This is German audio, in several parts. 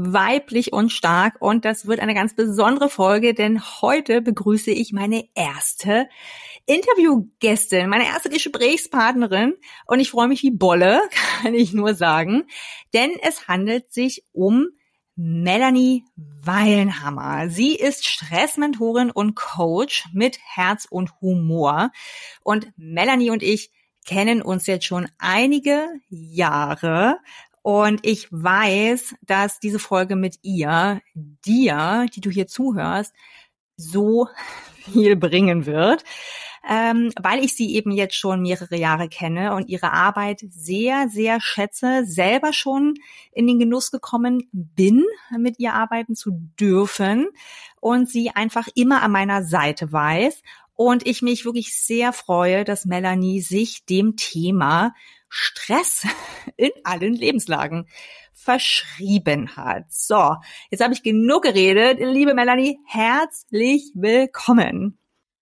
Weiblich und Stark. Und das wird eine ganz besondere Folge, denn heute begrüße ich meine erste Interviewgästin, meine erste Gesprächspartnerin. Und ich freue mich wie Bolle, kann ich nur sagen, denn es handelt sich um Melanie Weilenhammer. Sie ist Stressmentorin und Coach mit Herz und Humor. Und Melanie und ich kennen uns jetzt schon einige Jahre und ich weiß, dass diese Folge mit ihr, dir, die du hier zuhörst, so viel bringen wird ähm, weil ich sie eben jetzt schon mehrere Jahre kenne und ihre Arbeit sehr, sehr schätze, selber schon in den Genuss gekommen bin, mit ihr arbeiten zu dürfen und sie einfach immer an meiner Seite weiß. Und ich mich wirklich sehr freue, dass Melanie sich dem Thema Stress in allen Lebenslagen verschrieben hat. So, jetzt habe ich genug geredet. Liebe Melanie, herzlich willkommen.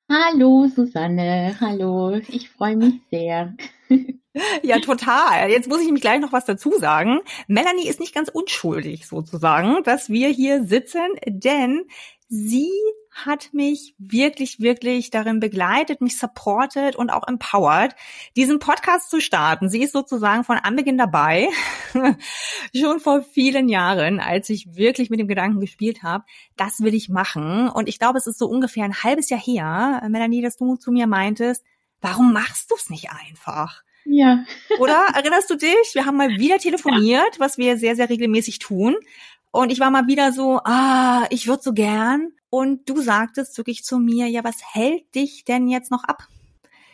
Hallo Susanne, hallo, ich freue mich sehr. Ja, total. Jetzt muss ich nämlich gleich noch was dazu sagen. Melanie ist nicht ganz unschuldig sozusagen, dass wir hier sitzen, denn sie hat mich wirklich, wirklich darin begleitet, mich supportet und auch empowered, diesen Podcast zu starten. Sie ist sozusagen von Anbeginn dabei, schon vor vielen Jahren, als ich wirklich mit dem Gedanken gespielt habe, das will ich machen. Und ich glaube, es ist so ungefähr ein halbes Jahr her, Melanie, dass du zu mir meintest, warum machst du es nicht einfach? Ja. Oder erinnerst du dich? Wir haben mal wieder telefoniert, ja. was wir sehr, sehr regelmäßig tun. Und ich war mal wieder so, ah, ich würde so gern. Und du sagtest wirklich zu mir, ja, was hält dich denn jetzt noch ab?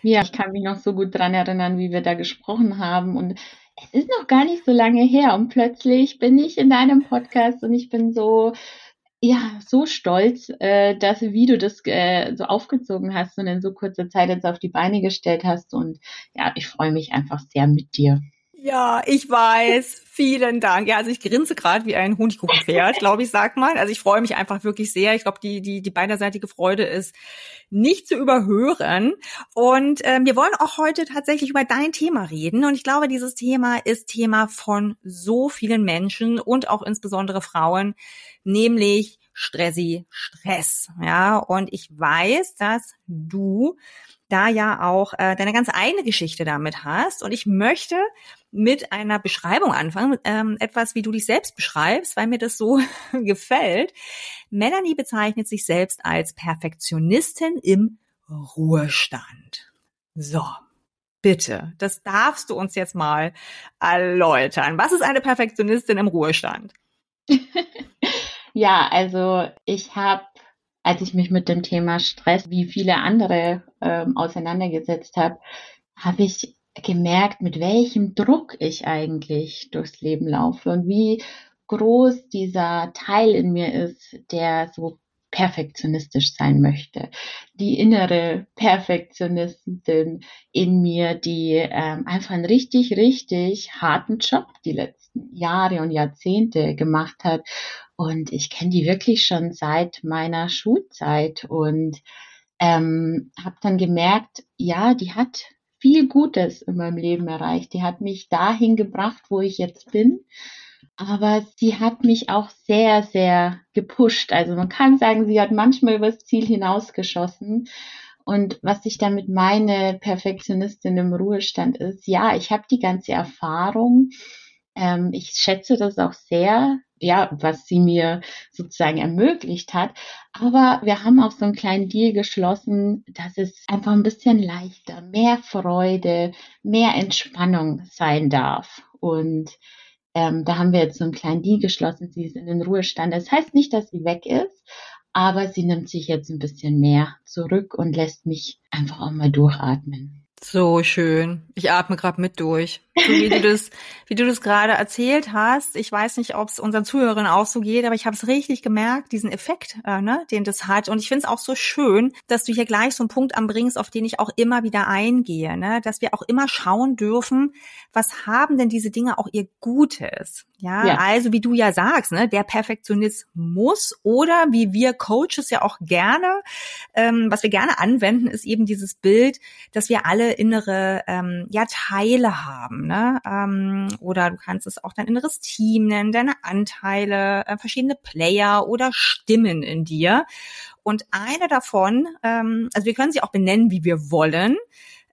Ja, ich kann mich noch so gut dran erinnern, wie wir da gesprochen haben. Und es ist noch gar nicht so lange her. Und plötzlich bin ich in deinem Podcast und ich bin so, ja, so stolz, äh, dass wie du das äh, so aufgezogen hast und in so kurzer Zeit jetzt auf die Beine gestellt hast. Und ja, ich freue mich einfach sehr mit dir. Ja, ich weiß. Vielen Dank. Ja, also ich grinse gerade wie ein Honigkuchenpferd, glaube ich, sag mal. Also ich freue mich einfach wirklich sehr. Ich glaube, die, die, die beiderseitige Freude ist nicht zu überhören. Und ähm, wir wollen auch heute tatsächlich über dein Thema reden. Und ich glaube, dieses Thema ist Thema von so vielen Menschen und auch insbesondere Frauen, nämlich Stressi Stress. Ja, und ich weiß, dass du da ja auch äh, deine ganz eigene Geschichte damit hast. Und ich möchte mit einer Beschreibung anfangen, ähm, etwas, wie du dich selbst beschreibst, weil mir das so gefällt. Melanie bezeichnet sich selbst als Perfektionistin im Ruhestand. So, bitte, das darfst du uns jetzt mal erläutern. Was ist eine Perfektionistin im Ruhestand? ja, also ich habe als ich mich mit dem Thema Stress wie viele andere ähm, auseinandergesetzt habe, habe ich gemerkt, mit welchem Druck ich eigentlich durchs Leben laufe und wie groß dieser Teil in mir ist, der so perfektionistisch sein möchte. Die innere Perfektionistin in mir, die ähm, einfach einen richtig, richtig harten Job die letzten Jahre und Jahrzehnte gemacht hat. Und ich kenne die wirklich schon seit meiner Schulzeit und ähm, habe dann gemerkt, ja, die hat viel Gutes in meinem Leben erreicht. Die hat mich dahin gebracht, wo ich jetzt bin. Aber sie hat mich auch sehr, sehr gepusht. Also man kann sagen, sie hat manchmal übers Ziel hinausgeschossen. Und was ich damit meine, Perfektionistin im Ruhestand ist, ja, ich habe die ganze Erfahrung. Ähm, ich schätze das auch sehr, ja, was sie mir sozusagen ermöglicht hat. Aber wir haben auch so einen kleinen Deal geschlossen, dass es einfach ein bisschen leichter, mehr Freude, mehr Entspannung sein darf. Und ähm, da haben wir jetzt so einen kleinen Deal geschlossen. Sie ist in den Ruhestand. Das heißt nicht, dass sie weg ist, aber sie nimmt sich jetzt ein bisschen mehr zurück und lässt mich einfach auch mal durchatmen. So schön. Ich atme gerade mit durch. So wie du das, wie du das gerade erzählt hast. Ich weiß nicht, ob es unseren Zuhörern auch so geht, aber ich habe es richtig gemerkt, diesen Effekt, äh, ne, den das hat. Und ich finde es auch so schön, dass du hier gleich so einen Punkt anbringst, auf den ich auch immer wieder eingehe, ne, dass wir auch immer schauen dürfen, was haben denn diese Dinge auch ihr Gutes? Ja, ja, also wie du ja sagst, ne, der Perfektionismus oder wie wir Coaches ja auch gerne, ähm, was wir gerne anwenden, ist eben dieses Bild, dass wir alle innere ähm, ja Teile haben, ne? Ähm, oder du kannst es auch dein inneres Team nennen, deine Anteile, äh, verschiedene Player oder Stimmen in dir. Und eine davon, ähm, also wir können sie auch benennen, wie wir wollen.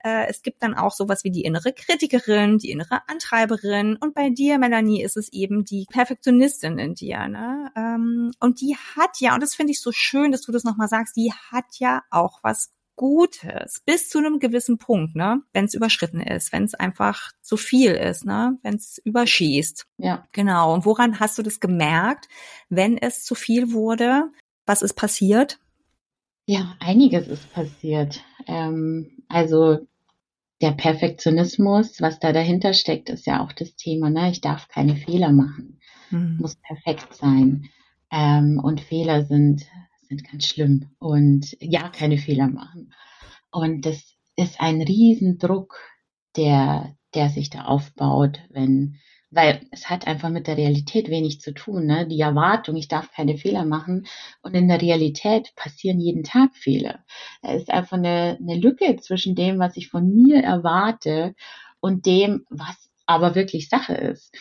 Äh, es gibt dann auch sowas wie die innere Kritikerin, die innere Antreiberin. Und bei dir, Melanie, ist es eben die Perfektionistin in dir. Ne? Ähm, und die hat ja, und das finde ich so schön, dass du das nochmal sagst, die hat ja auch was Gutes bis zu einem gewissen Punkt, ne? Wenn es überschritten ist, wenn es einfach zu viel ist, ne? Wenn es überschießt. Ja. Genau. Und woran hast du das gemerkt, wenn es zu viel wurde? Was ist passiert? Ja, einiges ist passiert. Ähm, also der Perfektionismus, was da dahinter steckt, ist ja auch das Thema. Ne? Ich darf keine Fehler machen, mhm. muss perfekt sein. Ähm, und Fehler sind, sind ganz schlimm. Und ja, keine Fehler machen. Und das ist ein Riesendruck, der, der sich da aufbaut, wenn weil es hat einfach mit der Realität wenig zu tun. Ne? Die Erwartung, ich darf keine Fehler machen und in der Realität passieren jeden Tag Fehler. Da ist einfach eine, eine Lücke zwischen dem, was ich von mir erwarte und dem, was aber wirklich Sache ist.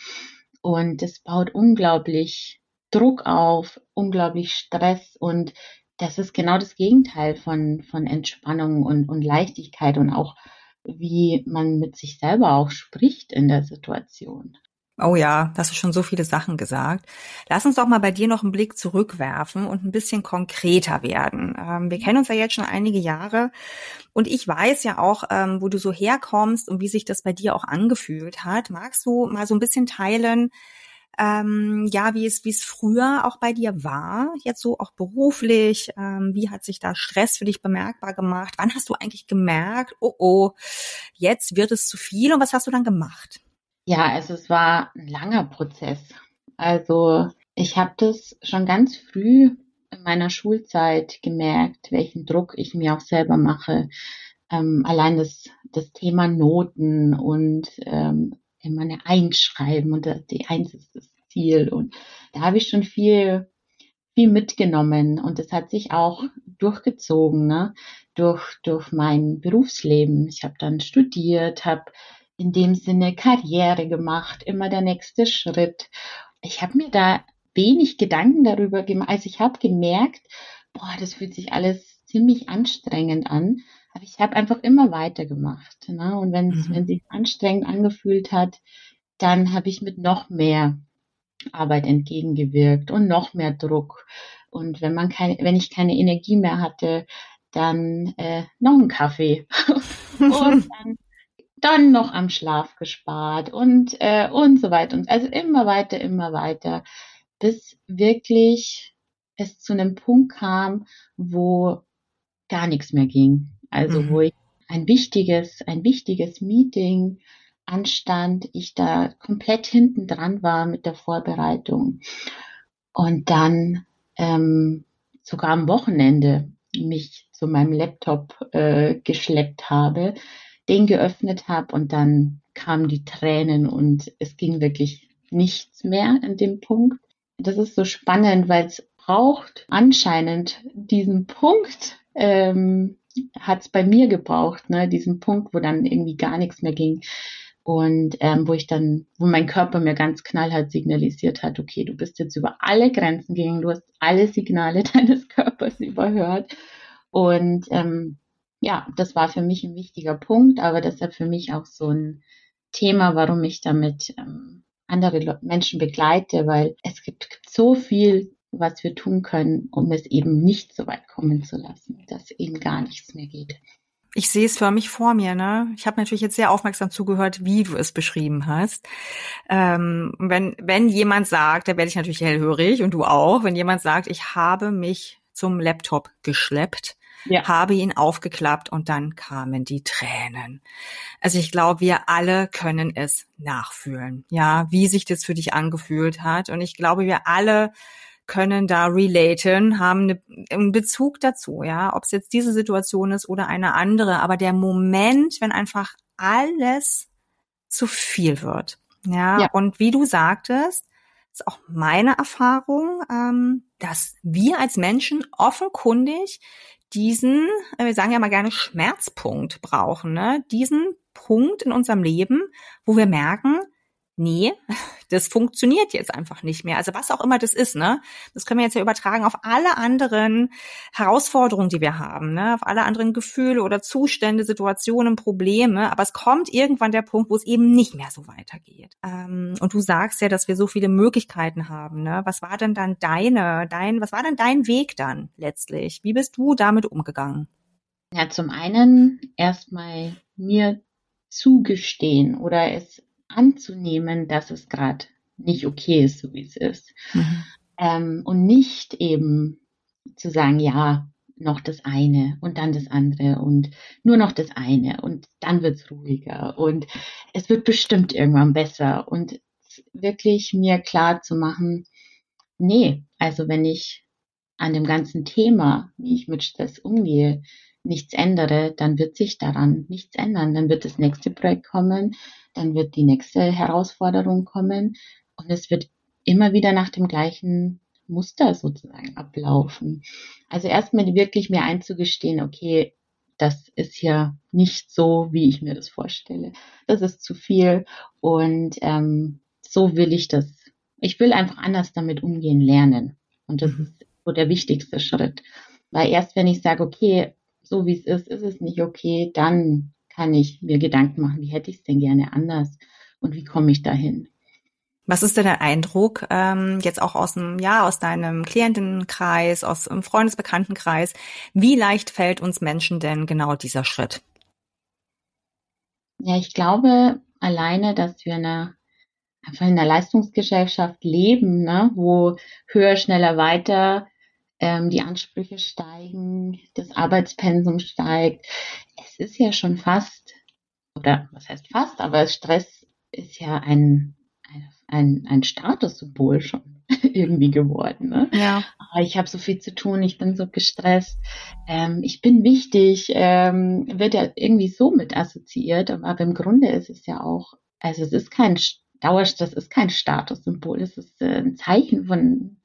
Und das baut unglaublich Druck auf, unglaublich Stress und das ist genau das Gegenteil von, von Entspannung und, und Leichtigkeit und auch wie man mit sich selber auch spricht in der Situation. Oh ja, das ist schon so viele Sachen gesagt. Lass uns doch mal bei dir noch einen Blick zurückwerfen und ein bisschen konkreter werden. Ähm, wir kennen uns ja jetzt schon einige Jahre und ich weiß ja auch, ähm, wo du so herkommst und wie sich das bei dir auch angefühlt hat. Magst du mal so ein bisschen teilen, ähm, ja, wie es, wie es früher auch bei dir war, jetzt so auch beruflich, ähm, wie hat sich da Stress für dich bemerkbar gemacht? Wann hast du eigentlich gemerkt, oh oh, jetzt wird es zu viel und was hast du dann gemacht? Ja, also es war ein langer Prozess. Also ich habe das schon ganz früh in meiner Schulzeit gemerkt, welchen Druck ich mir auch selber mache. Ähm, allein das, das Thema Noten und ähm, immer eine Eins schreiben und die Eins ist das Ziel. Und da habe ich schon viel, viel mitgenommen und das hat sich auch durchgezogen, ne? durch, durch mein Berufsleben. Ich habe dann studiert, habe in dem Sinne Karriere gemacht, immer der nächste Schritt. Ich habe mir da wenig Gedanken darüber gemacht. Also ich habe gemerkt, boah, das fühlt sich alles ziemlich anstrengend an. Aber ich habe einfach immer weitergemacht. Ne? Und wenn es mhm. sich anstrengend angefühlt hat, dann habe ich mit noch mehr Arbeit entgegengewirkt und noch mehr Druck. Und wenn man keine, wenn ich keine Energie mehr hatte, dann äh, noch einen Kaffee. und dann dann noch am Schlaf gespart und, äh, und so weiter. Und also immer weiter, immer weiter, bis wirklich es zu einem Punkt kam, wo gar nichts mehr ging. Also mhm. wo ich ein wichtiges, ein wichtiges Meeting anstand, ich da komplett hinten dran war mit der Vorbereitung und dann ähm, sogar am Wochenende mich zu meinem Laptop äh, geschleppt habe, den geöffnet habe und dann kamen die Tränen und es ging wirklich nichts mehr an dem Punkt. Das ist so spannend, weil es braucht anscheinend diesen Punkt, ähm, hat es bei mir gebraucht, ne, diesen Punkt, wo dann irgendwie gar nichts mehr ging. Und ähm, wo ich dann, wo mein Körper mir ganz knallhart signalisiert hat, okay, du bist jetzt über alle Grenzen gegangen, du hast alle Signale deines Körpers überhört. Und ähm, ja, das war für mich ein wichtiger Punkt, aber deshalb für mich auch so ein Thema, warum ich damit ähm, andere Menschen begleite, weil es gibt, gibt so viel, was wir tun können, um es eben nicht so weit kommen zu lassen, dass eben gar nichts mehr geht. Ich sehe es für mich vor mir, ne? Ich habe natürlich jetzt sehr aufmerksam zugehört, wie du es beschrieben hast. Ähm, wenn, wenn jemand sagt, da werde ich natürlich hellhörig und du auch, wenn jemand sagt, ich habe mich zum Laptop geschleppt, ja. habe ihn aufgeklappt und dann kamen die Tränen. Also ich glaube, wir alle können es nachfühlen, ja, wie sich das für dich angefühlt hat. Und ich glaube, wir alle können da relaten, haben eine, einen Bezug dazu, ja, ob es jetzt diese Situation ist oder eine andere. Aber der Moment, wenn einfach alles zu viel wird, ja, ja. und wie du sagtest, ist auch meine Erfahrung, ähm, dass wir als Menschen offenkundig diesen, äh, wir sagen ja mal gerne Schmerzpunkt brauchen, ne? diesen Punkt in unserem Leben, wo wir merken, nee, das funktioniert jetzt einfach nicht mehr. Also was auch immer das ist, ne? Das können wir jetzt ja übertragen auf alle anderen Herausforderungen, die wir haben, ne? Auf alle anderen Gefühle oder Zustände, Situationen, Probleme. Aber es kommt irgendwann der Punkt, wo es eben nicht mehr so weitergeht. Ähm, und du sagst ja, dass wir so viele Möglichkeiten haben, ne? Was war denn dann deine, dein, was war denn dein Weg dann letztlich? Wie bist du damit umgegangen? Ja, zum einen erstmal mir zugestehen oder es anzunehmen, dass es gerade nicht okay ist, so wie es ist. Mhm. Ähm, und nicht eben zu sagen, ja, noch das eine und dann das andere und nur noch das eine und dann wird's ruhiger und es wird bestimmt irgendwann besser und wirklich mir klar zu machen, nee, also wenn ich an dem ganzen Thema, wie ich mit Stress umgehe, nichts ändere, dann wird sich daran nichts ändern. Dann wird das nächste Projekt kommen, dann wird die nächste Herausforderung kommen und es wird immer wieder nach dem gleichen Muster sozusagen ablaufen. Also erstmal wirklich mir einzugestehen, okay, das ist ja nicht so, wie ich mir das vorstelle. Das ist zu viel und ähm, so will ich das. Ich will einfach anders damit umgehen lernen. Und das mhm. ist so der wichtigste Schritt. Weil erst wenn ich sage, okay, so wie es ist, ist es nicht okay, dann kann ich mir Gedanken machen, wie hätte ich es denn gerne anders und wie komme ich dahin. Was ist denn der Eindruck ähm, jetzt auch aus dem ja aus deinem Klientenkreis, aus dem Freundesbekanntenkreis? Wie leicht fällt uns Menschen denn genau dieser Schritt? Ja, ich glaube alleine, dass wir eine, einfach in einer Leistungsgesellschaft leben, ne, wo höher, schneller, weiter ähm, die Ansprüche steigen, das Arbeitspensum steigt. Es ist ja schon fast, oder was heißt fast, aber Stress ist ja ein, ein, ein Statussymbol schon irgendwie geworden. Ne? Ja. Oh, ich habe so viel zu tun, ich bin so gestresst, ähm, ich bin wichtig, ähm, wird ja irgendwie so mit assoziiert, aber im Grunde ist es ja auch, also es ist kein Dauerstress ist kein Statussymbol, es ist äh, ein Zeichen von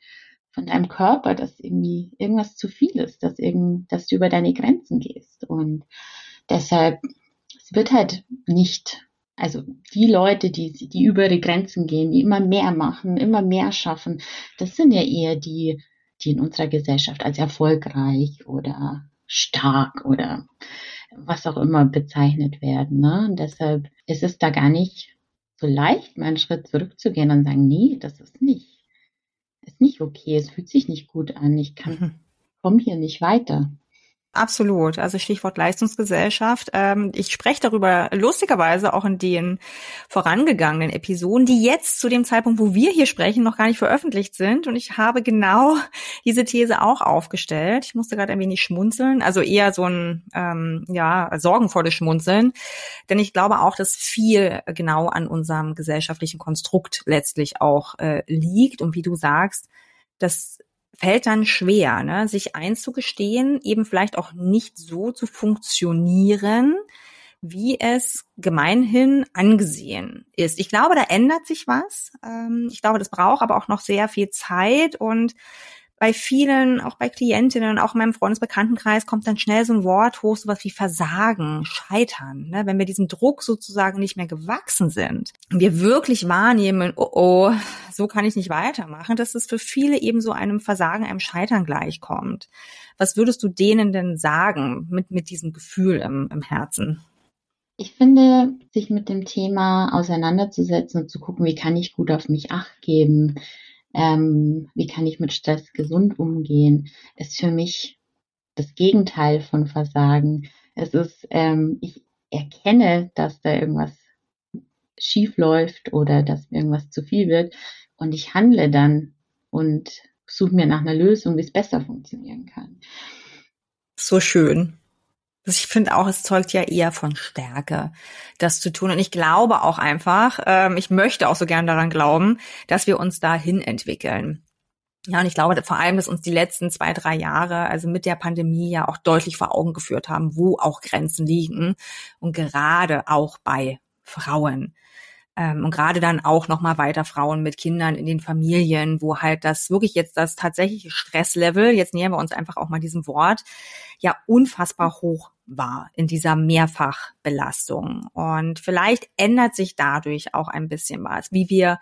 von deinem Körper, dass irgendwie irgendwas zu viel ist, dass, irgend, dass du über deine Grenzen gehst. Und deshalb, es wird halt nicht, also die Leute, die, die über die Grenzen gehen, die immer mehr machen, immer mehr schaffen, das sind ja eher die, die in unserer Gesellschaft als erfolgreich oder stark oder was auch immer bezeichnet werden. Ne? Und deshalb ist es da gar nicht so leicht, mal einen Schritt zurückzugehen und sagen, nee, das ist nicht ist nicht okay, es fühlt sich nicht gut an, ich kann, mhm. komme hier nicht weiter. Absolut. Also Stichwort Leistungsgesellschaft. Ähm, ich spreche darüber lustigerweise auch in den vorangegangenen Episoden, die jetzt zu dem Zeitpunkt, wo wir hier sprechen, noch gar nicht veröffentlicht sind. Und ich habe genau diese These auch aufgestellt. Ich musste gerade ein wenig schmunzeln, also eher so ein ähm, ja sorgenvolles Schmunzeln, denn ich glaube auch, dass viel genau an unserem gesellschaftlichen Konstrukt letztlich auch äh, liegt. Und wie du sagst, dass fällt dann schwer, ne, sich einzugestehen, eben vielleicht auch nicht so zu funktionieren, wie es gemeinhin angesehen ist. Ich glaube, da ändert sich was. Ähm, ich glaube, das braucht aber auch noch sehr viel Zeit und bei vielen, auch bei Klientinnen, auch in meinem Freundesbekanntenkreis kommt dann schnell so ein Wort hoch, sowas wie Versagen, Scheitern. Ne? Wenn wir diesem Druck sozusagen nicht mehr gewachsen sind und wir wirklich wahrnehmen, oh oh, so kann ich nicht weitermachen, dass es für viele eben so einem Versagen, einem Scheitern gleichkommt. Was würdest du denen denn sagen mit, mit diesem Gefühl im, im Herzen? Ich finde, sich mit dem Thema auseinanderzusetzen und zu gucken, wie kann ich gut auf mich acht geben, ähm, wie kann ich mit Stress gesund umgehen, ist für mich das Gegenteil von Versagen. Es ist, ähm, ich erkenne, dass da irgendwas schief läuft oder dass irgendwas zu viel wird und ich handle dann und suche mir nach einer Lösung, wie es besser funktionieren kann. So schön. Ich finde auch, es zeugt ja eher von Stärke, das zu tun. Und ich glaube auch einfach, ähm, ich möchte auch so gern daran glauben, dass wir uns dahin entwickeln. Ja, und ich glaube vor allem, dass uns die letzten zwei, drei Jahre, also mit der Pandemie ja auch deutlich vor Augen geführt haben, wo auch Grenzen liegen und gerade auch bei Frauen. Ähm, und gerade dann auch nochmal weiter Frauen mit Kindern in den Familien, wo halt das wirklich jetzt das tatsächliche Stresslevel, jetzt nähern wir uns einfach auch mal diesem Wort, ja unfassbar hoch war in dieser Mehrfachbelastung. Und vielleicht ändert sich dadurch auch ein bisschen was, wie wir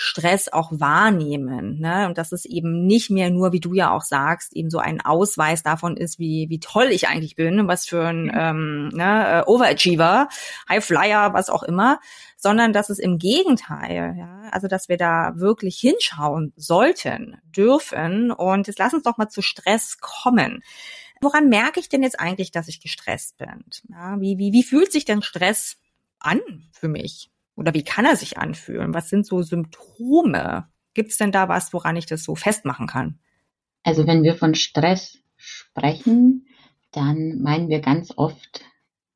Stress auch wahrnehmen. Ne? Und dass es eben nicht mehr nur, wie du ja auch sagst, eben so ein Ausweis davon ist, wie, wie toll ich eigentlich bin, was für ein mhm. ähm, ne, äh, Overachiever, High Flyer, was auch immer, sondern dass es im Gegenteil, ja, also dass wir da wirklich hinschauen sollten, dürfen. Und jetzt lass uns doch mal zu Stress kommen. Woran merke ich denn jetzt eigentlich, dass ich gestresst bin? Ja, wie, wie, wie fühlt sich denn Stress an für mich? Oder wie kann er sich anfühlen? Was sind so Symptome? Gibt es denn da was, woran ich das so festmachen kann? Also wenn wir von Stress sprechen, dann meinen wir ganz oft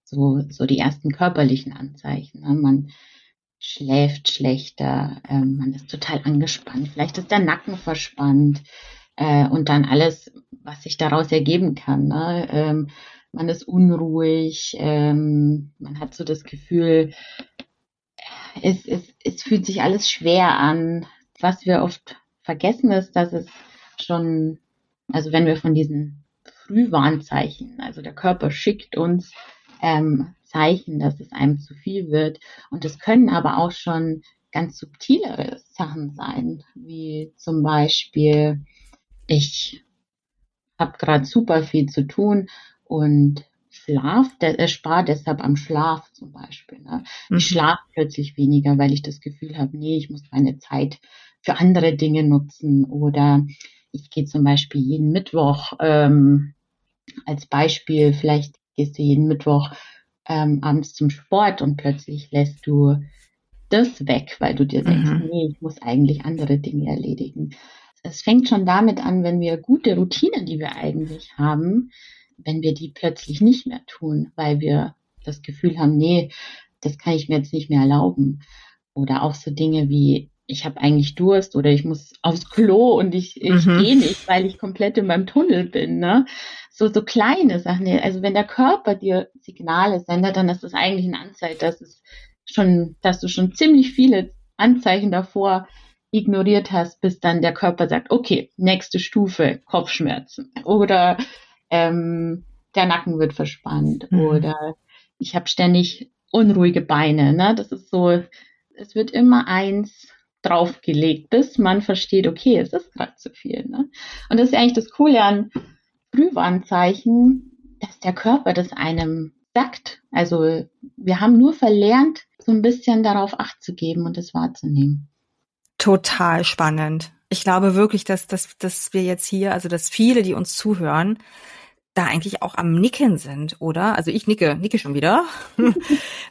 so, so die ersten körperlichen Anzeichen. Ne? Man schläft schlechter, äh, man ist total angespannt, vielleicht ist der Nacken verspannt äh, und dann alles, was sich daraus ergeben kann. Ne? Ähm, man ist unruhig, ähm, man hat so das Gefühl, es, es, es fühlt sich alles schwer an. Was wir oft vergessen ist, dass es schon, also wenn wir von diesen Frühwarnzeichen, also der Körper schickt uns ähm, Zeichen, dass es einem zu viel wird. Und es können aber auch schon ganz subtilere Sachen sein, wie zum Beispiel, ich habe gerade super viel zu tun und Schlaf, der, äh, spare deshalb am Schlaf zum Beispiel. Ne? Mhm. Ich schlafe plötzlich weniger, weil ich das Gefühl habe, nee, ich muss meine Zeit für andere Dinge nutzen. Oder ich gehe zum Beispiel jeden Mittwoch ähm, als Beispiel, vielleicht gehst du jeden Mittwoch ähm, abends zum Sport und plötzlich lässt du das weg, weil du dir denkst, mhm. nee, ich muss eigentlich andere Dinge erledigen. Es fängt schon damit an, wenn wir gute Routinen, die wir eigentlich haben, wenn wir die plötzlich nicht mehr tun, weil wir das Gefühl haben, nee, das kann ich mir jetzt nicht mehr erlauben. Oder auch so Dinge wie, ich habe eigentlich Durst oder ich muss aufs Klo und ich, ich mhm. gehe nicht, weil ich komplett in meinem Tunnel bin. Ne? So, so kleine Sachen. Also wenn der Körper dir Signale sendet, dann ist das eigentlich ein Anzeichen, dass es schon, dass du schon ziemlich viele Anzeichen davor ignoriert hast, bis dann der Körper sagt, okay, nächste Stufe, Kopfschmerzen. Oder ähm, der Nacken wird verspannt mhm. oder ich habe ständig unruhige Beine. Ne? Das ist so, es wird immer eins draufgelegt, bis man versteht, okay, es ist gerade zu viel. Ne? Und das ist eigentlich das Coole an Frühwarnzeichen, dass der Körper das einem sagt. Also wir haben nur verlernt, so ein bisschen darauf Acht zu geben und es wahrzunehmen. Total spannend. Ich glaube wirklich, dass, dass, dass wir jetzt hier, also dass viele, die uns zuhören, da eigentlich auch am Nicken sind, oder? Also ich nicke, nicke schon wieder.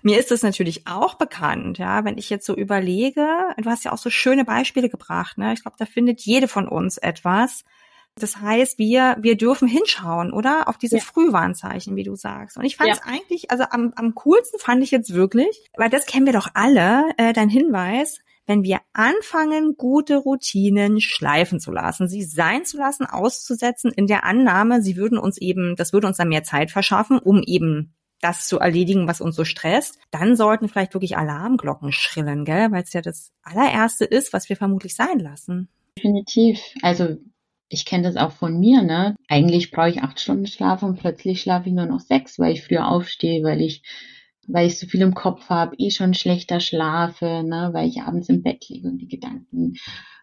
Mir ist das natürlich auch bekannt, ja, wenn ich jetzt so überlege, du hast ja auch so schöne Beispiele gebracht, ne? Ich glaube, da findet jede von uns etwas. Das heißt, wir, wir dürfen hinschauen, oder? Auf diese ja. Frühwarnzeichen, wie du sagst. Und ich fand es ja. eigentlich, also am, am coolsten fand ich jetzt wirklich, weil das kennen wir doch alle, äh, dein Hinweis, wenn wir anfangen, gute Routinen schleifen zu lassen, sie sein zu lassen, auszusetzen, in der Annahme, sie würden uns eben, das würde uns dann mehr Zeit verschaffen, um eben das zu erledigen, was uns so stresst, dann sollten vielleicht wirklich Alarmglocken schrillen, gell? Weil es ja das allererste ist, was wir vermutlich sein lassen. Definitiv. Also ich kenne das auch von mir, ne? Eigentlich brauche ich acht Stunden Schlaf und plötzlich schlafe ich nur noch sechs, weil ich früher aufstehe, weil ich weil ich so viel im Kopf habe, eh schon schlechter schlafe, ne, weil ich abends im Bett liege und die Gedanken,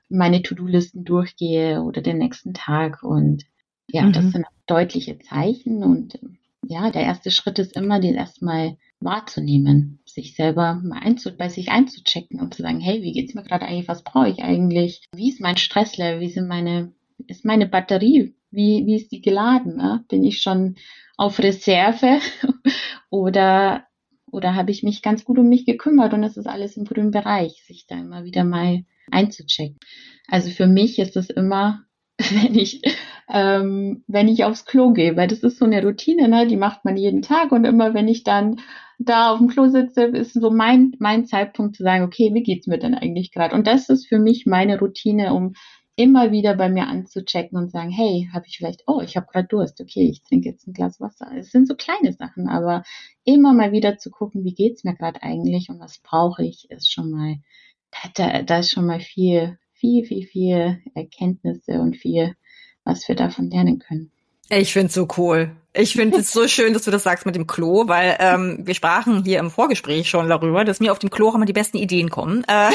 meine To-Do-Listen durchgehe oder den nächsten Tag. Und ja, mhm. das sind deutliche Zeichen. Und ja, der erste Schritt ist immer, den erstmal wahrzunehmen, sich selber mal einzu bei sich einzuchecken und zu sagen, hey, wie geht's mir gerade eigentlich? Was brauche ich eigentlich? Wie ist mein Stresslevel? Wie sind meine, ist meine Batterie? Wie, wie ist die geladen? Ne? Bin ich schon auf Reserve oder oder habe ich mich ganz gut um mich gekümmert und es ist alles im grünen Bereich, sich da immer wieder mal einzuchecken. Also für mich ist es immer wenn ich, ähm, wenn ich aufs Klo gehe, weil das ist so eine Routine, ne? die macht man jeden Tag und immer wenn ich dann da auf dem Klo sitze, ist so mein, mein Zeitpunkt zu sagen, okay, wie geht's mir denn eigentlich gerade? Und das ist für mich meine Routine, um immer wieder bei mir anzuchecken und sagen, hey, habe ich vielleicht, oh, ich habe gerade Durst, okay, ich trinke jetzt ein Glas Wasser. Es sind so kleine Sachen, aber immer mal wieder zu gucken, wie geht's mir gerade eigentlich und was brauche ich, ist schon mal, da, da ist schon mal viel, viel, viel, viel Erkenntnisse und viel, was wir davon lernen können. Ich find's so cool. Ich finde es so schön, dass du das sagst mit dem Klo, weil ähm, wir sprachen hier im Vorgespräch schon darüber, dass mir auf dem Klo immer die besten Ideen kommen. Äh,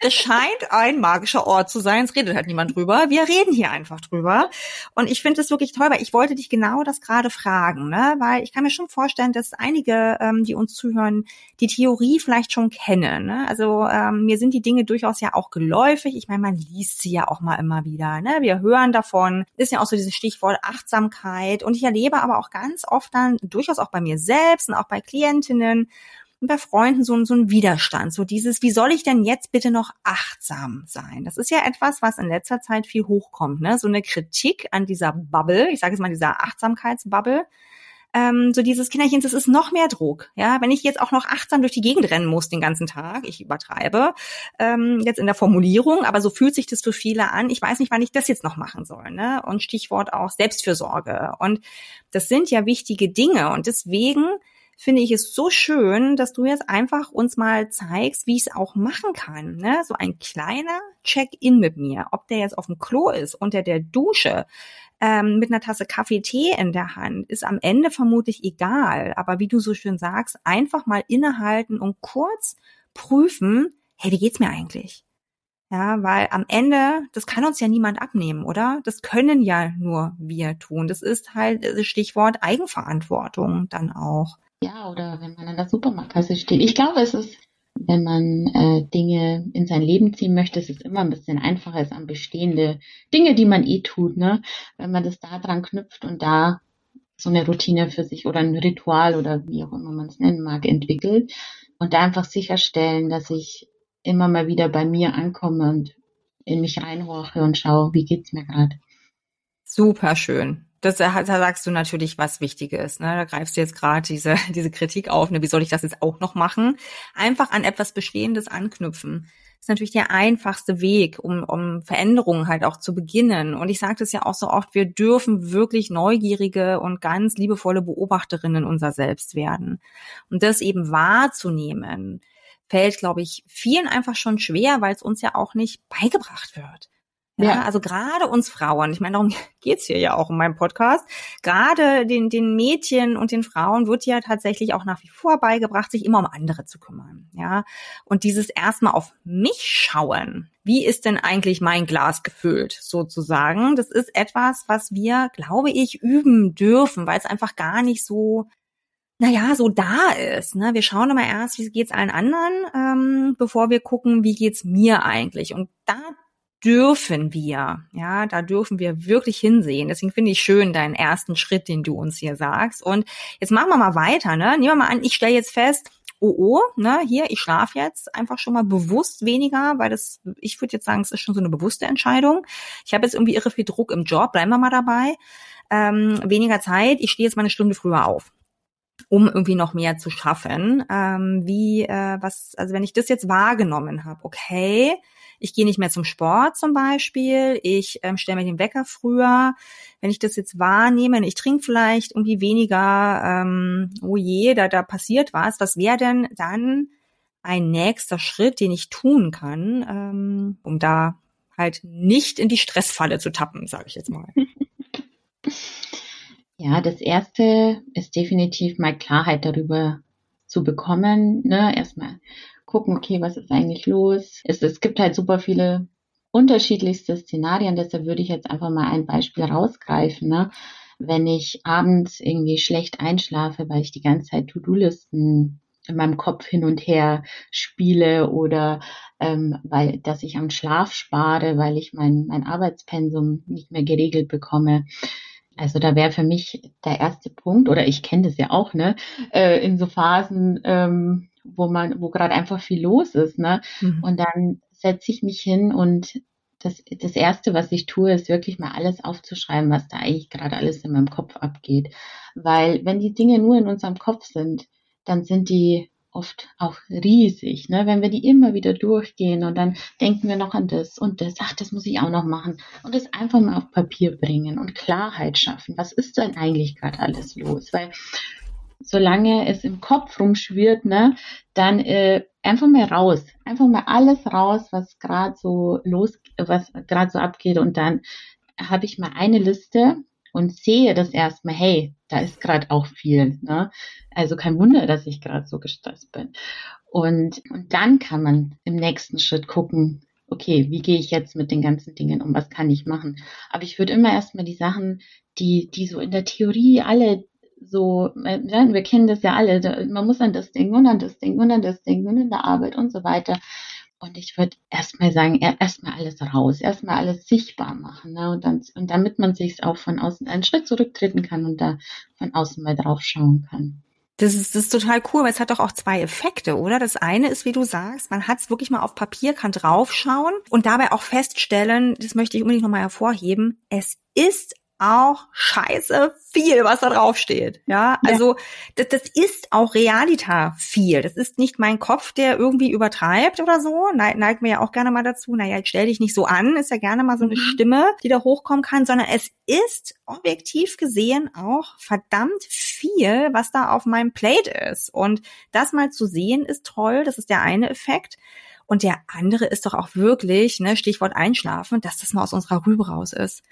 das scheint ein magischer Ort zu sein. Es redet halt niemand drüber. Wir reden hier einfach drüber. Und ich finde es wirklich toll, weil ich wollte dich genau das gerade fragen, ne? Weil ich kann mir schon vorstellen, dass einige, ähm, die uns zuhören, die Theorie vielleicht schon kennen. Ne? Also ähm, mir sind die Dinge durchaus ja auch geläufig. Ich meine, man liest sie ja auch mal immer wieder. Ne? Wir hören davon. Ist ja auch so dieses Stichwort Achtsamkeit. Und ich erlebe aber auch ganz oft dann, durchaus auch bei mir selbst und auch bei Klientinnen, und bei Freunden so, so ein Widerstand, so dieses, wie soll ich denn jetzt bitte noch achtsam sein? Das ist ja etwas, was in letzter Zeit viel hochkommt, ne? So eine Kritik an dieser Bubble, ich sage jetzt mal dieser Achtsamkeitsbubble, ähm, so dieses Kinderchen, das ist noch mehr Druck. Ja, wenn ich jetzt auch noch achtsam durch die Gegend rennen muss den ganzen Tag, ich übertreibe ähm, jetzt in der Formulierung, aber so fühlt sich das für viele an. Ich weiß nicht, wann ich das jetzt noch machen soll. Ne? Und Stichwort auch Selbstfürsorge. Und das sind ja wichtige Dinge. Und deswegen finde ich es so schön, dass du jetzt einfach uns mal zeigst, wie ich es auch machen kann. Ne? So ein kleiner Check-in mit mir, ob der jetzt auf dem Klo ist, unter der Dusche, ähm, mit einer Tasse Kaffee, Tee in der Hand, ist am Ende vermutlich egal. Aber wie du so schön sagst, einfach mal innehalten und kurz prüfen, hey, wie geht's mir eigentlich? Ja, weil am Ende, das kann uns ja niemand abnehmen, oder? Das können ja nur wir tun. Das ist halt das Stichwort Eigenverantwortung dann auch. Ja, oder wenn man an der Supermarktkasse steht. Ich glaube, es ist, wenn man äh, Dinge in sein Leben ziehen möchte, es ist immer ein bisschen einfacher als an bestehende Dinge, die man eh tut, ne? Wenn man das da dran knüpft und da so eine Routine für sich oder ein Ritual oder wie auch immer man es nennen mag, entwickelt und da einfach sicherstellen, dass ich immer mal wieder bei mir ankomme und in mich reinhorche und schaue, wie geht's mir gerade. Super schön das, da sagst du natürlich was Wichtiges. Ne? Da greifst du jetzt gerade diese, diese Kritik auf. Ne? Wie soll ich das jetzt auch noch machen? Einfach an etwas Bestehendes anknüpfen. Das ist natürlich der einfachste Weg, um, um Veränderungen halt auch zu beginnen. Und ich sage das ja auch so oft, wir dürfen wirklich neugierige und ganz liebevolle Beobachterinnen unser Selbst werden. Und das eben wahrzunehmen, fällt, glaube ich, vielen einfach schon schwer, weil es uns ja auch nicht beigebracht wird. Ja, ja, also gerade uns Frauen, ich meine, darum geht's hier ja auch in meinem Podcast, gerade den, den Mädchen und den Frauen wird ja tatsächlich auch nach wie vor beigebracht, sich immer um andere zu kümmern. Ja, und dieses erstmal auf mich schauen, wie ist denn eigentlich mein Glas gefüllt, sozusagen, das ist etwas, was wir, glaube ich, üben dürfen, weil es einfach gar nicht so naja, so da ist. Ne? Wir schauen immer erst, wie geht's allen anderen, ähm, bevor wir gucken, wie geht's mir eigentlich. Und da dürfen wir, ja, da dürfen wir wirklich hinsehen. Deswegen finde ich schön deinen ersten Schritt, den du uns hier sagst. Und jetzt machen wir mal weiter, ne? Nehmen wir mal an, ich stelle jetzt fest, oh oh, ne, hier, ich schlafe jetzt einfach schon mal bewusst weniger, weil das, ich würde jetzt sagen, es ist schon so eine bewusste Entscheidung. Ich habe jetzt irgendwie irre viel Druck im Job, bleiben wir mal dabei. Ähm, weniger Zeit, ich stehe jetzt mal eine Stunde früher auf um irgendwie noch mehr zu schaffen. Ähm, wie, äh, was, also wenn ich das jetzt wahrgenommen habe, okay, ich gehe nicht mehr zum Sport zum Beispiel, ich ähm, stelle mir den Wecker früher. Wenn ich das jetzt wahrnehme, ich trinke vielleicht irgendwie weniger, ähm, oh je, da, da passiert was. Was wäre denn dann ein nächster Schritt, den ich tun kann, ähm, um da halt nicht in die Stressfalle zu tappen, sage ich jetzt mal. Ja, das erste ist definitiv mal Klarheit darüber zu bekommen. Ne? Erstmal gucken, okay, was ist eigentlich los? Es, es gibt halt super viele unterschiedlichste Szenarien, deshalb würde ich jetzt einfach mal ein Beispiel rausgreifen. Ne? Wenn ich abends irgendwie schlecht einschlafe, weil ich die ganze Zeit To-Do-Listen in meinem Kopf hin und her spiele oder ähm, weil dass ich am Schlaf spare, weil ich mein, mein Arbeitspensum nicht mehr geregelt bekomme. Also da wäre für mich der erste Punkt, oder ich kenne das ja auch, ne, äh, in so Phasen, ähm, wo man, wo gerade einfach viel los ist, ne? Mhm. Und dann setze ich mich hin und das, das Erste, was ich tue, ist wirklich mal alles aufzuschreiben, was da eigentlich gerade alles in meinem Kopf abgeht. Weil wenn die Dinge nur in unserem Kopf sind, dann sind die oft auch riesig, ne? wenn wir die immer wieder durchgehen und dann denken wir noch an das und das, ach, das muss ich auch noch machen und das einfach mal auf Papier bringen und Klarheit schaffen. Was ist denn eigentlich gerade alles los? Weil solange es im Kopf rumschwirrt, ne, dann äh, einfach mal raus, einfach mal alles raus, was gerade so los, was gerade so abgeht und dann habe ich mal eine Liste und sehe das erstmal, hey, da ist gerade auch viel, ne? Also kein Wunder, dass ich gerade so gestresst bin. Und, und dann kann man im nächsten Schritt gucken, okay, wie gehe ich jetzt mit den ganzen Dingen um, was kann ich machen? Aber ich würde immer erstmal die Sachen, die, die so in der Theorie alle so, äh, wir kennen das ja alle, man muss an das denken und an das denken und an das denken und in der Arbeit und so weiter. Und ich würde erstmal sagen, erstmal alles raus, erstmal alles sichtbar machen. Ne? Und, dann, und damit man sich auch von außen einen Schritt zurücktreten kann und da von außen mal drauf schauen kann. Das ist, das ist total cool, weil es hat doch auch zwei Effekte, oder? Das eine ist, wie du sagst, man hat es wirklich mal auf Papier, kann draufschauen und dabei auch feststellen, das möchte ich unbedingt nochmal hervorheben, es ist auch scheiße viel, was da drauf steht. Ja, also ja. Das, das ist auch Realita viel. Das ist nicht mein Kopf, der irgendwie übertreibt oder so. Ne, neigt mir ja auch gerne mal dazu. Naja, jetzt stell dich nicht so an. Ist ja gerne mal so eine mhm. Stimme, die da hochkommen kann, sondern es ist objektiv gesehen auch verdammt viel, was da auf meinem Plate ist. Und das mal zu sehen ist toll. Das ist der eine Effekt. Und der andere ist doch auch wirklich, ne, Stichwort Einschlafen, dass das mal aus unserer Rübe raus ist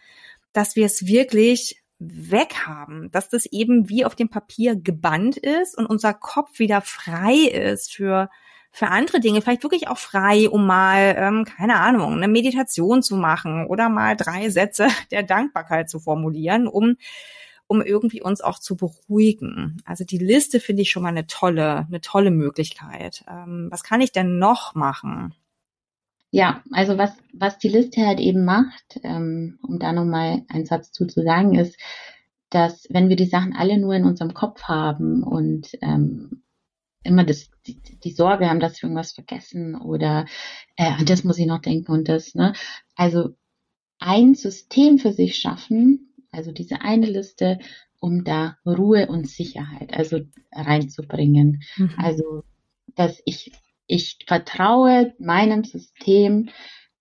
dass wir es wirklich weghaben, dass das eben wie auf dem Papier gebannt ist und unser Kopf wieder frei ist für für andere Dinge, vielleicht wirklich auch frei, um mal, ähm, keine Ahnung, eine Meditation zu machen oder mal drei Sätze der Dankbarkeit zu formulieren, um, um irgendwie uns auch zu beruhigen. Also die Liste finde ich schon mal eine tolle, eine tolle Möglichkeit. Ähm, was kann ich denn noch machen? Ja, also was, was die Liste halt eben macht, ähm, um da nochmal einen Satz zu, zu sagen, ist, dass wenn wir die Sachen alle nur in unserem Kopf haben und ähm, immer das, die, die Sorge haben, dass wir irgendwas vergessen oder äh, das muss ich noch denken und das, ne? Also ein System für sich schaffen, also diese eine Liste, um da Ruhe und Sicherheit also reinzubringen. Mhm. Also dass ich ich vertraue meinem System,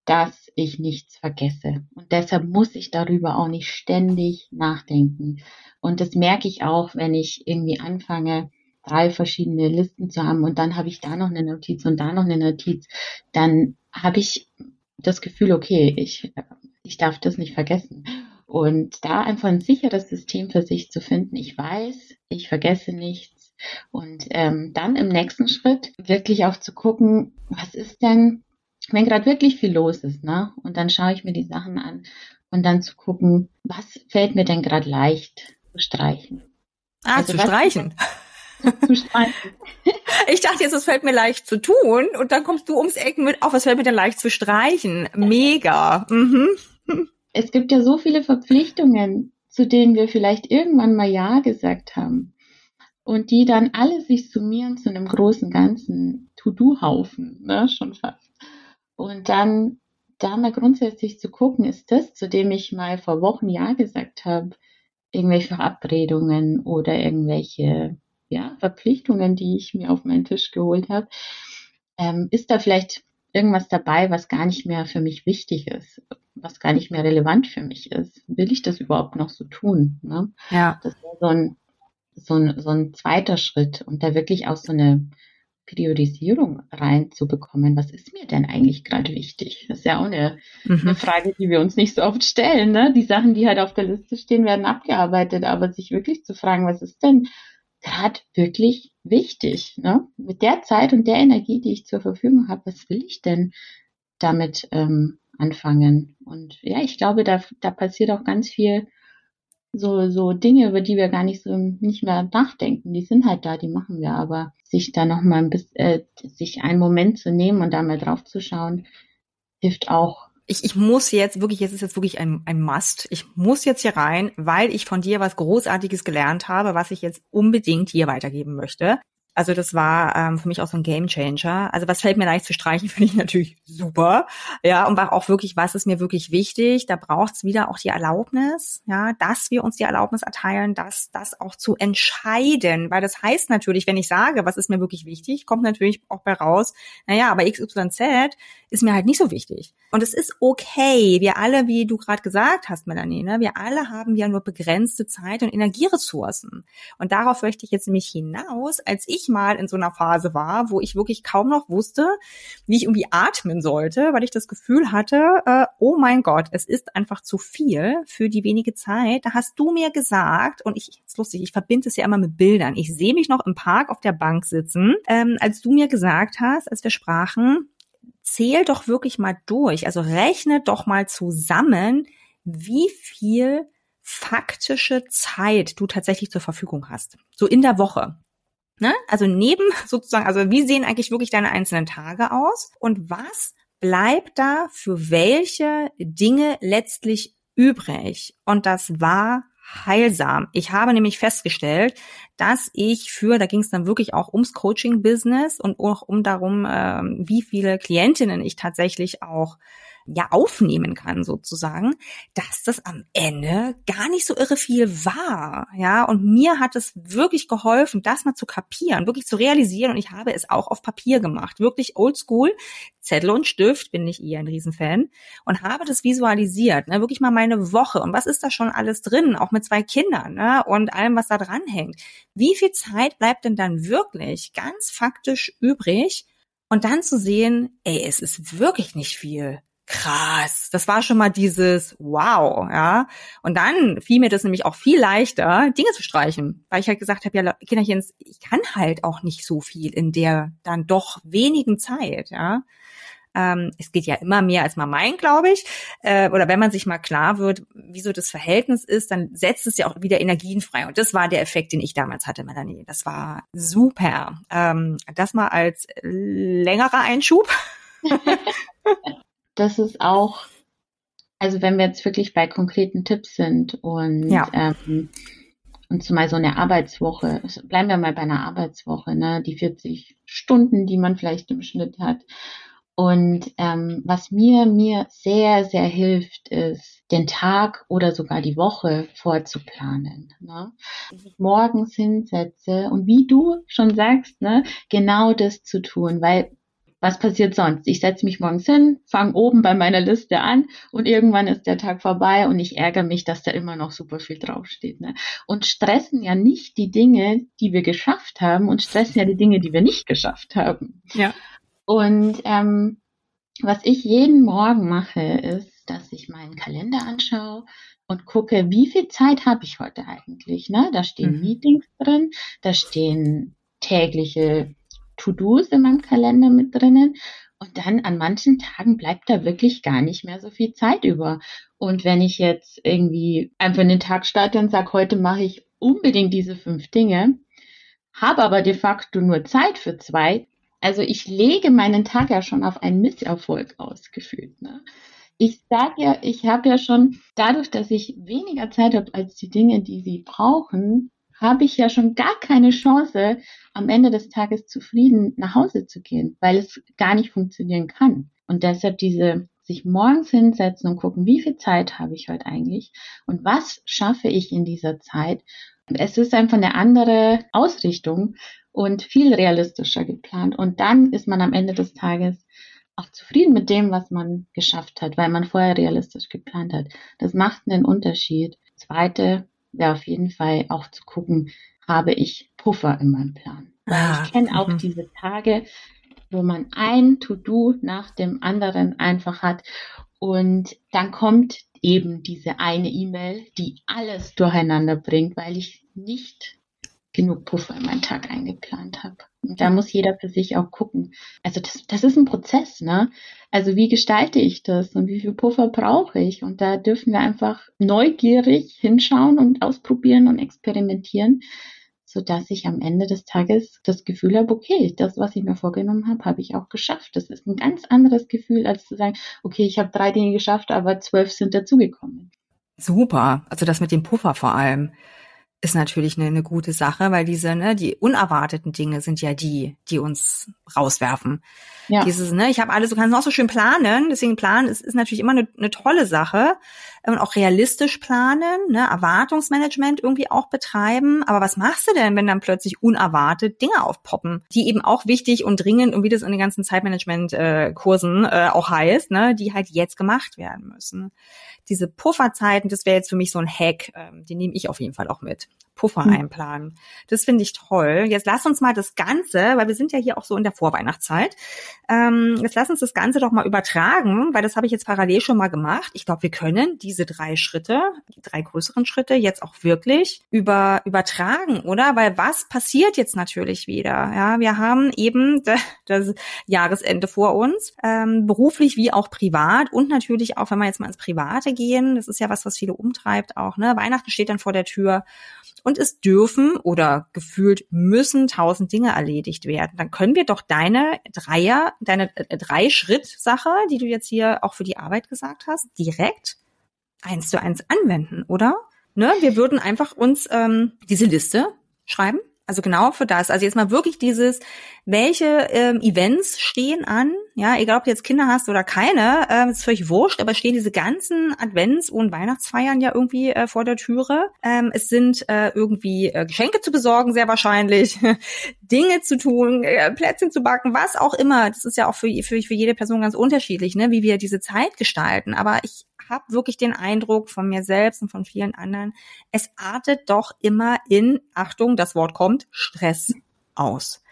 dass ich nichts vergesse. Und deshalb muss ich darüber auch nicht ständig nachdenken. Und das merke ich auch, wenn ich irgendwie anfange, drei verschiedene Listen zu haben und dann habe ich da noch eine Notiz und da noch eine Notiz, dann habe ich das Gefühl, okay, ich, ich darf das nicht vergessen. Und da einfach ein sicheres System für sich zu finden. Ich weiß, ich vergesse nichts und ähm, dann im nächsten Schritt wirklich auch zu gucken, was ist denn, wenn gerade wirklich viel los ist, ne? Und dann schaue ich mir die Sachen an und dann zu gucken, was fällt mir denn gerade leicht zu streichen. Ah, also zu streichen. zu streichen. Ich dachte jetzt, es fällt mir leicht zu tun und dann kommst du ums Ecken mit, auch was fällt mir denn leicht zu streichen? Mega. Mhm. Es gibt ja so viele Verpflichtungen, zu denen wir vielleicht irgendwann mal Ja gesagt haben und die dann alle sich summieren zu einem großen ganzen To-Do-Haufen, ne, schon fast. Und dann da mal grundsätzlich zu gucken, ist das, zu dem ich mal vor Wochen Ja gesagt habe, irgendwelche Verabredungen oder irgendwelche ja, Verpflichtungen, die ich mir auf meinen Tisch geholt habe, ähm, ist da vielleicht irgendwas dabei, was gar nicht mehr für mich wichtig ist, was gar nicht mehr relevant für mich ist? Will ich das überhaupt noch so tun? Ne? Ja. Das wäre so ein so ein, so ein zweiter Schritt und da wirklich auch so eine Priorisierung reinzubekommen. Was ist mir denn eigentlich gerade wichtig? Das ist ja auch eine, mhm. eine Frage, die wir uns nicht so oft stellen. Ne? Die Sachen, die halt auf der Liste stehen, werden abgearbeitet, aber sich wirklich zu fragen, was ist denn gerade wirklich wichtig? Ne? Mit der Zeit und der Energie, die ich zur Verfügung habe, was will ich denn damit ähm, anfangen? Und ja, ich glaube, da, da passiert auch ganz viel so, so Dinge, über die wir gar nicht so nicht mehr nachdenken, die sind halt da, die machen wir, aber sich da nochmal ein bisschen, äh, sich einen Moment zu nehmen und da mal drauf zu schauen, hilft auch. Ich, ich muss jetzt wirklich, jetzt ist jetzt wirklich ein, ein Must. Ich muss jetzt hier rein, weil ich von dir was Großartiges gelernt habe, was ich jetzt unbedingt hier weitergeben möchte. Also das war ähm, für mich auch so ein Gamechanger. Also was fällt mir leicht zu streichen, finde ich natürlich super. Ja, und war auch wirklich, was ist mir wirklich wichtig? Da braucht es wieder auch die Erlaubnis, ja, dass wir uns die Erlaubnis erteilen, dass das auch zu entscheiden. Weil das heißt natürlich, wenn ich sage, was ist mir wirklich wichtig, kommt natürlich auch bei raus, naja, aber XYZ ist mir halt nicht so wichtig. Und es ist okay. Wir alle, wie du gerade gesagt hast, Melanie, ne, wir alle haben ja nur begrenzte Zeit und Energieressourcen. Und darauf möchte ich jetzt nämlich hinaus, als ich mal in so einer Phase war, wo ich wirklich kaum noch wusste, wie ich irgendwie atmen sollte, weil ich das Gefühl hatte, äh, oh mein Gott, es ist einfach zu viel für die wenige Zeit. Da hast du mir gesagt, und ich, ist lustig, ich verbinde es ja immer mit Bildern. Ich sehe mich noch im Park auf der Bank sitzen, ähm, als du mir gesagt hast, als wir sprachen, zähl doch wirklich mal durch, also rechne doch mal zusammen, wie viel faktische Zeit du tatsächlich zur Verfügung hast. So in der Woche. Ne? Also neben sozusagen, also wie sehen eigentlich wirklich deine einzelnen Tage aus und was bleibt da für welche Dinge letztlich übrig? Und das war heilsam. Ich habe nämlich festgestellt, dass ich für, da ging es dann wirklich auch ums Coaching-Business und auch um darum, ähm, wie viele Klientinnen ich tatsächlich auch ja aufnehmen kann sozusagen, dass das am Ende gar nicht so irre viel war, ja. Und mir hat es wirklich geholfen, das mal zu kapieren, wirklich zu realisieren. Und ich habe es auch auf Papier gemacht, wirklich oldschool, Zettel und Stift, bin ich eher ein Riesenfan und habe das visualisiert, ne, wirklich mal meine Woche und was ist da schon alles drin, auch mit zwei Kindern, ne, und allem, was da dran hängt. Wie viel Zeit bleibt denn dann wirklich ganz faktisch übrig? Und dann zu sehen, ey, es ist wirklich nicht viel krass. Das war schon mal dieses Wow, ja. Und dann fiel mir das nämlich auch viel leichter, Dinge zu streichen, weil ich halt gesagt habe, ja, Kinderchens, ich kann halt auch nicht so viel in der dann doch wenigen Zeit, ja. Ähm, es geht ja immer mehr, als man meint, glaube ich. Äh, oder wenn man sich mal klar wird, wieso das Verhältnis ist, dann setzt es ja auch wieder Energien frei. Und das war der Effekt, den ich damals hatte, Melanie. Das war super. Ähm, das mal als längerer Einschub. das ist auch, also wenn wir jetzt wirklich bei konkreten Tipps sind und ja. ähm, und zumal so eine Arbeitswoche, bleiben wir mal bei einer Arbeitswoche, ne, die 40 Stunden, die man vielleicht im Schnitt hat. Und ähm, was mir mir sehr sehr hilft, ist den Tag oder sogar die Woche vorzuplanen. Ne? Dass ich morgens hinsetze und wie du schon sagst, ne, genau das zu tun, weil was passiert sonst? Ich setze mich morgens hin, fange oben bei meiner Liste an und irgendwann ist der Tag vorbei und ich ärgere mich, dass da immer noch super viel draufsteht. Ne? Und stressen ja nicht die Dinge, die wir geschafft haben und stressen ja die Dinge, die wir nicht geschafft haben. Ja. Und ähm, was ich jeden Morgen mache, ist, dass ich meinen Kalender anschaue und gucke, wie viel Zeit habe ich heute eigentlich. Ne? Da stehen mhm. Meetings drin, da stehen tägliche To-Dos in meinem Kalender mit drinnen. Und dann an manchen Tagen bleibt da wirklich gar nicht mehr so viel Zeit über. Und wenn ich jetzt irgendwie einfach in den Tag starte und sage, heute mache ich unbedingt diese fünf Dinge, habe aber de facto nur Zeit für zwei, also ich lege meinen Tag ja schon auf einen Misserfolg ausgefühlt. Ne? Ich sage ja, ich habe ja schon dadurch, dass ich weniger Zeit habe als die Dinge, die sie brauchen, habe ich ja schon gar keine Chance, am Ende des Tages zufrieden nach Hause zu gehen, weil es gar nicht funktionieren kann. Und deshalb diese sich morgens hinsetzen und gucken, wie viel Zeit habe ich heute eigentlich und was schaffe ich in dieser Zeit. Es ist einfach eine andere Ausrichtung und viel realistischer geplant. Und dann ist man am Ende des Tages auch zufrieden mit dem, was man geschafft hat, weil man vorher realistisch geplant hat. Das macht einen Unterschied. Zweite, wäre auf jeden Fall auch zu gucken, habe ich Puffer in meinem Plan. Ah, ich kenne auch mhm. diese Tage, wo man ein To-Do nach dem anderen einfach hat und dann kommt eben diese eine E-Mail, die alles durcheinander bringt, weil ich nicht genug Puffer in meinen Tag eingeplant habe. Und da muss jeder für sich auch gucken. Also das, das ist ein Prozess, ne? Also wie gestalte ich das und wie viel Puffer brauche ich? Und da dürfen wir einfach neugierig hinschauen und ausprobieren und experimentieren, sodass ich am Ende des Tages das Gefühl habe, okay, das, was ich mir vorgenommen habe, habe ich auch geschafft. Das ist ein ganz anderes Gefühl, als zu sagen, okay, ich habe drei Dinge geschafft, aber zwölf sind dazugekommen. Super. Also das mit dem Puffer vor allem ist natürlich eine, eine gute Sache, weil diese, ne, die unerwarteten Dinge sind ja die, die uns rauswerfen. Ja. Dieses, ne, ich habe alles, du kannst noch so schön planen, deswegen planen ist, ist natürlich immer eine, eine tolle Sache und auch realistisch planen, ne, Erwartungsmanagement irgendwie auch betreiben. Aber was machst du denn, wenn dann plötzlich unerwartet Dinge aufpoppen, die eben auch wichtig und dringend und wie das in den ganzen Zeitmanagement-Kursen äh, auch heißt, ne, die halt jetzt gemacht werden müssen. Diese Pufferzeiten, das wäre jetzt für mich so ein Hack, ähm, die nehme ich auf jeden Fall auch mit. Puffer hm. einplanen. Das finde ich toll. Jetzt lass uns mal das Ganze, weil wir sind ja hier auch so in der Vorweihnachtszeit, ähm, jetzt lass uns das Ganze doch mal übertragen, weil das habe ich jetzt parallel schon mal gemacht. Ich glaube, wir können diese drei Schritte, die drei größeren Schritte jetzt auch wirklich über, übertragen, oder? Weil was passiert jetzt natürlich wieder? Ja, wir haben eben das Jahresende vor uns, ähm, beruflich wie auch privat und natürlich auch, wenn wir jetzt mal ins Private gehen, das ist ja was, was viele umtreibt auch, ne? Weihnachten steht dann vor der Tür und es dürfen oder gefühlt müssen tausend Dinge erledigt werden. Dann können wir doch deine Dreier, deine äh, Drei-Schritt-Sache, die du jetzt hier auch für die Arbeit gesagt hast, direkt eins zu eins anwenden, oder? Ne? Wir würden einfach uns ähm, diese Liste schreiben also genau für das. Also jetzt mal wirklich dieses, welche ähm, Events stehen an, ja, egal ob du jetzt Kinder hast oder keine, ähm, ist völlig wurscht, aber stehen diese ganzen Advents- und Weihnachtsfeiern ja irgendwie äh, vor der Türe. Ähm, es sind äh, irgendwie äh, Geschenke zu besorgen, sehr wahrscheinlich, Dinge zu tun, äh, Plätzchen zu backen, was auch immer. Das ist ja auch für, für, für jede Person ganz unterschiedlich, ne, wie wir diese Zeit gestalten. Aber ich habe wirklich den Eindruck von mir selbst und von vielen anderen, es artet doch immer in, Achtung, das Wort kommt, Stress aus.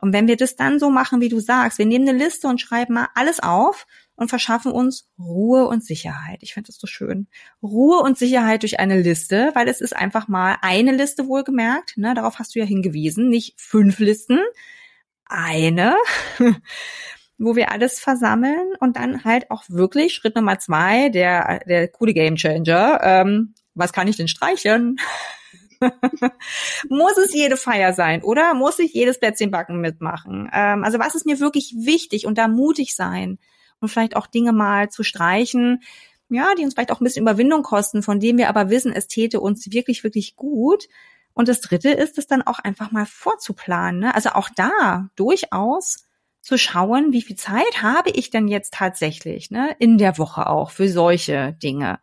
Und wenn wir das dann so machen, wie du sagst, wir nehmen eine Liste und schreiben mal alles auf und verschaffen uns Ruhe und Sicherheit. Ich finde das so schön. Ruhe und Sicherheit durch eine Liste, weil es ist einfach mal eine Liste wohlgemerkt. Ne, darauf hast du ja hingewiesen, nicht fünf Listen, eine wo wir alles versammeln und dann halt auch wirklich Schritt Nummer zwei, der, der coole Game Changer. Ähm, was kann ich denn streichen? Muss es jede Feier sein, oder? Muss ich jedes Plätzchenbacken mitmachen? Ähm, also was ist mir wirklich wichtig und da mutig sein und vielleicht auch Dinge mal zu streichen, ja, die uns vielleicht auch ein bisschen Überwindung kosten, von denen wir aber wissen, es täte uns wirklich, wirklich gut. Und das dritte ist es dann auch einfach mal vorzuplanen. Ne? Also auch da durchaus zu schauen, wie viel Zeit habe ich denn jetzt tatsächlich ne, in der Woche auch für solche Dinge.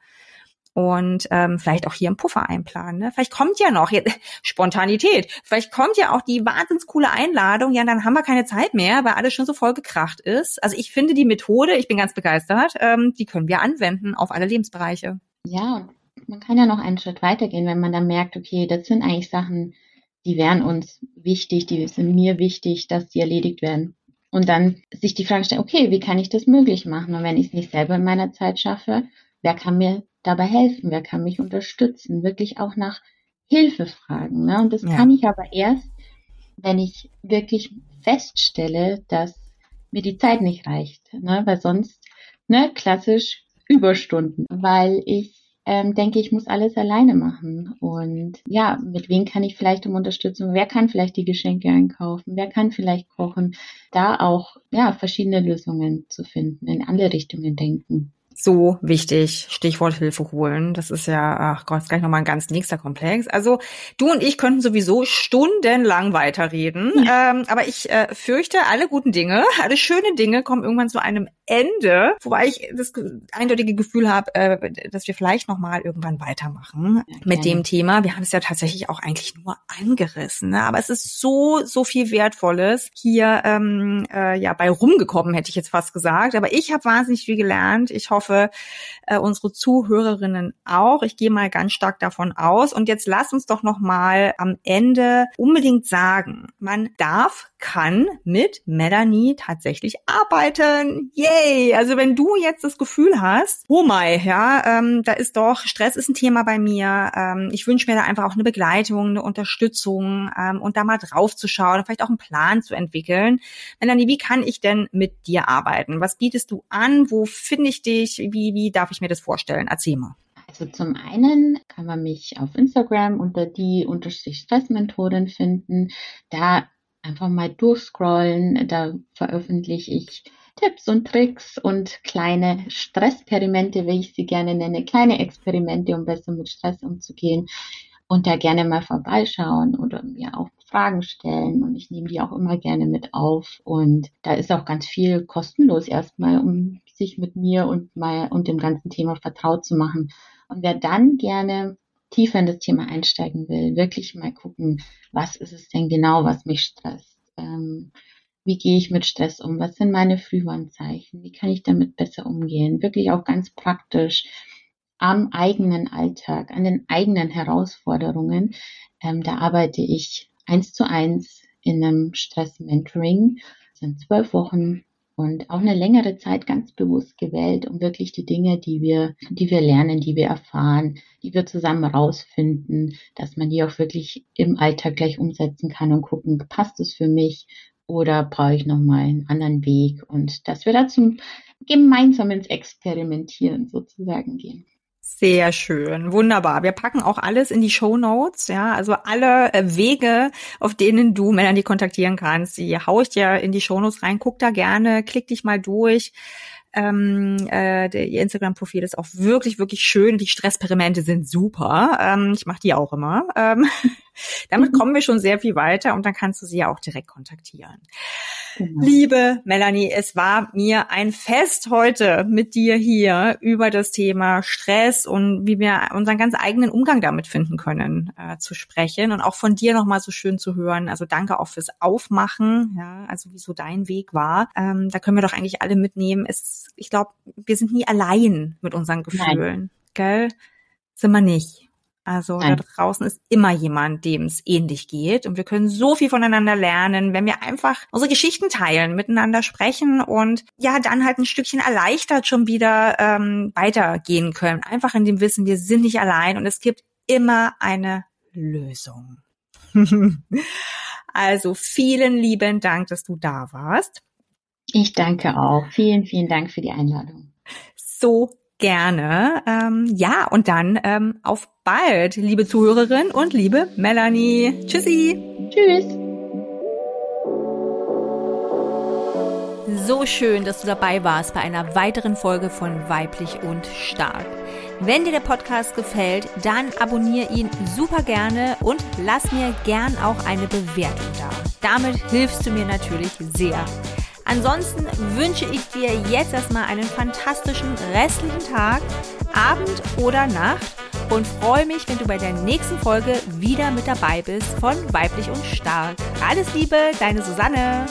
Und ähm, vielleicht auch hier einen Puffer einplanen. Ne? Vielleicht kommt ja noch jetzt, Spontanität. Vielleicht kommt ja auch die wahnsinns coole Einladung. Ja, dann haben wir keine Zeit mehr, weil alles schon so voll gekracht ist. Also ich finde die Methode, ich bin ganz begeistert, ähm, die können wir anwenden auf alle Lebensbereiche. Ja, man kann ja noch einen Schritt weitergehen, wenn man dann merkt, okay, das sind eigentlich Sachen, die wären uns wichtig, die sind mir wichtig, dass die erledigt werden. Und dann sich die Frage stellen, okay, wie kann ich das möglich machen? Und wenn ich es nicht selber in meiner Zeit schaffe, wer kann mir dabei helfen? Wer kann mich unterstützen? Wirklich auch nach Hilfe fragen. Ne? Und das ja. kann ich aber erst, wenn ich wirklich feststelle, dass mir die Zeit nicht reicht. Ne? Weil sonst, ne, klassisch Überstunden, weil ich ähm, denke, ich muss alles alleine machen. Und ja, mit wem kann ich vielleicht um Unterstützung? Wer kann vielleicht die Geschenke einkaufen? Wer kann vielleicht kochen? Da auch ja verschiedene Lösungen zu finden, in alle Richtungen denken so wichtig. Stichwort Hilfe holen. Das ist ja, ach Gott, ist gleich nochmal ein ganz nächster Komplex. Also du und ich könnten sowieso stundenlang weiterreden. Ja. Ähm, aber ich äh, fürchte, alle guten Dinge, alle schönen Dinge kommen irgendwann zu einem Ende. Wobei ich das eindeutige Gefühl habe, äh, dass wir vielleicht nochmal irgendwann weitermachen ja, mit dem Thema. Wir haben es ja tatsächlich auch eigentlich nur angerissen. Ne? Aber es ist so, so viel Wertvolles hier ähm, äh, ja bei rumgekommen, hätte ich jetzt fast gesagt. Aber ich habe wahnsinnig viel gelernt. Ich hoffe, hoffe, äh, unsere Zuhörerinnen auch. Ich gehe mal ganz stark davon aus. Und jetzt lass uns doch noch mal am Ende unbedingt sagen, man darf, kann mit Melanie tatsächlich arbeiten. Yay! Also wenn du jetzt das Gefühl hast, oh my, ja, ähm, da ist doch Stress ist ein Thema bei mir. Ähm, ich wünsche mir da einfach auch eine Begleitung, eine Unterstützung ähm, und da mal drauf zu schauen, vielleicht auch einen Plan zu entwickeln. Melanie, wie kann ich denn mit dir arbeiten? Was bietest du an? Wo finde ich dich? Wie, wie darf ich mir das vorstellen? Erzähl mal. Also zum einen kann man mich auf Instagram unter die unterstrich Stressmentorin finden. Da einfach mal durchscrollen. Da veröffentliche ich Tipps und Tricks und kleine Stressperimente, wie ich sie gerne nenne, kleine Experimente, um besser mit Stress umzugehen. und da gerne mal vorbeischauen oder mir auch Fragen stellen und ich nehme die auch immer gerne mit auf und da ist auch ganz viel kostenlos erstmal, um sich mit mir und mal und dem ganzen Thema vertraut zu machen. Und wer dann gerne tiefer in das Thema einsteigen will, wirklich mal gucken, was ist es denn genau, was mich stresst? Ähm, wie gehe ich mit Stress um? Was sind meine Frühwarnzeichen? Wie kann ich damit besser umgehen? Wirklich auch ganz praktisch am eigenen Alltag, an den eigenen Herausforderungen. Ähm, da arbeite ich eins zu eins in einem Stress-Mentoring. Das sind zwölf Wochen und auch eine längere Zeit ganz bewusst gewählt, um wirklich die Dinge, die wir, die wir lernen, die wir erfahren, die wir zusammen rausfinden, dass man die auch wirklich im Alltag gleich umsetzen kann und gucken, passt es für mich oder brauche ich nochmal einen anderen Weg und dass wir da zum gemeinsam ins Experimentieren sozusagen gehen. Sehr schön, wunderbar. Wir packen auch alles in die Show Notes, ja, also alle äh, Wege, auf denen du Melanie kontaktieren kannst, die hau ich dir in die Show Notes rein. Guck da gerne, klick dich mal durch. Ähm, äh, ihr Instagram-Profil ist auch wirklich, wirklich schön. Die Stressperimente sind super. Ähm, ich mache die auch immer. Ähm, damit mhm. kommen wir schon sehr viel weiter und dann kannst du sie ja auch direkt kontaktieren. Genau. Liebe Melanie, es war mir ein Fest heute mit dir hier über das Thema Stress und wie wir unseren ganz eigenen Umgang damit finden können, äh, zu sprechen und auch von dir nochmal so schön zu hören. Also danke auch fürs Aufmachen, ja, also wie so dein Weg war. Ähm, da können wir doch eigentlich alle mitnehmen. Es, ich glaube, wir sind nie allein mit unseren Gefühlen, Nein. gell? Sind wir nicht. Also Nein. da draußen ist immer jemand, dem es ähnlich geht. Und wir können so viel voneinander lernen, wenn wir einfach unsere Geschichten teilen, miteinander sprechen und ja, dann halt ein Stückchen erleichtert schon wieder ähm, weitergehen können. Einfach in dem Wissen, wir sind nicht allein und es gibt immer eine Lösung. also vielen lieben Dank, dass du da warst. Ich danke auch. Vielen, vielen Dank für die Einladung. So gerne. Ähm, ja, und dann ähm, auf bald, liebe Zuhörerin und liebe Melanie. Tschüssi. Tschüss. So schön, dass du dabei warst bei einer weiteren Folge von Weiblich und Stark. Wenn dir der Podcast gefällt, dann abonniere ihn super gerne und lass mir gern auch eine Bewertung da. Damit hilfst du mir natürlich sehr. Ansonsten wünsche ich dir jetzt erstmal einen fantastischen restlichen Tag, Abend oder Nacht und freue mich, wenn du bei der nächsten Folge wieder mit dabei bist von Weiblich und Stark. Alles Liebe, deine Susanne.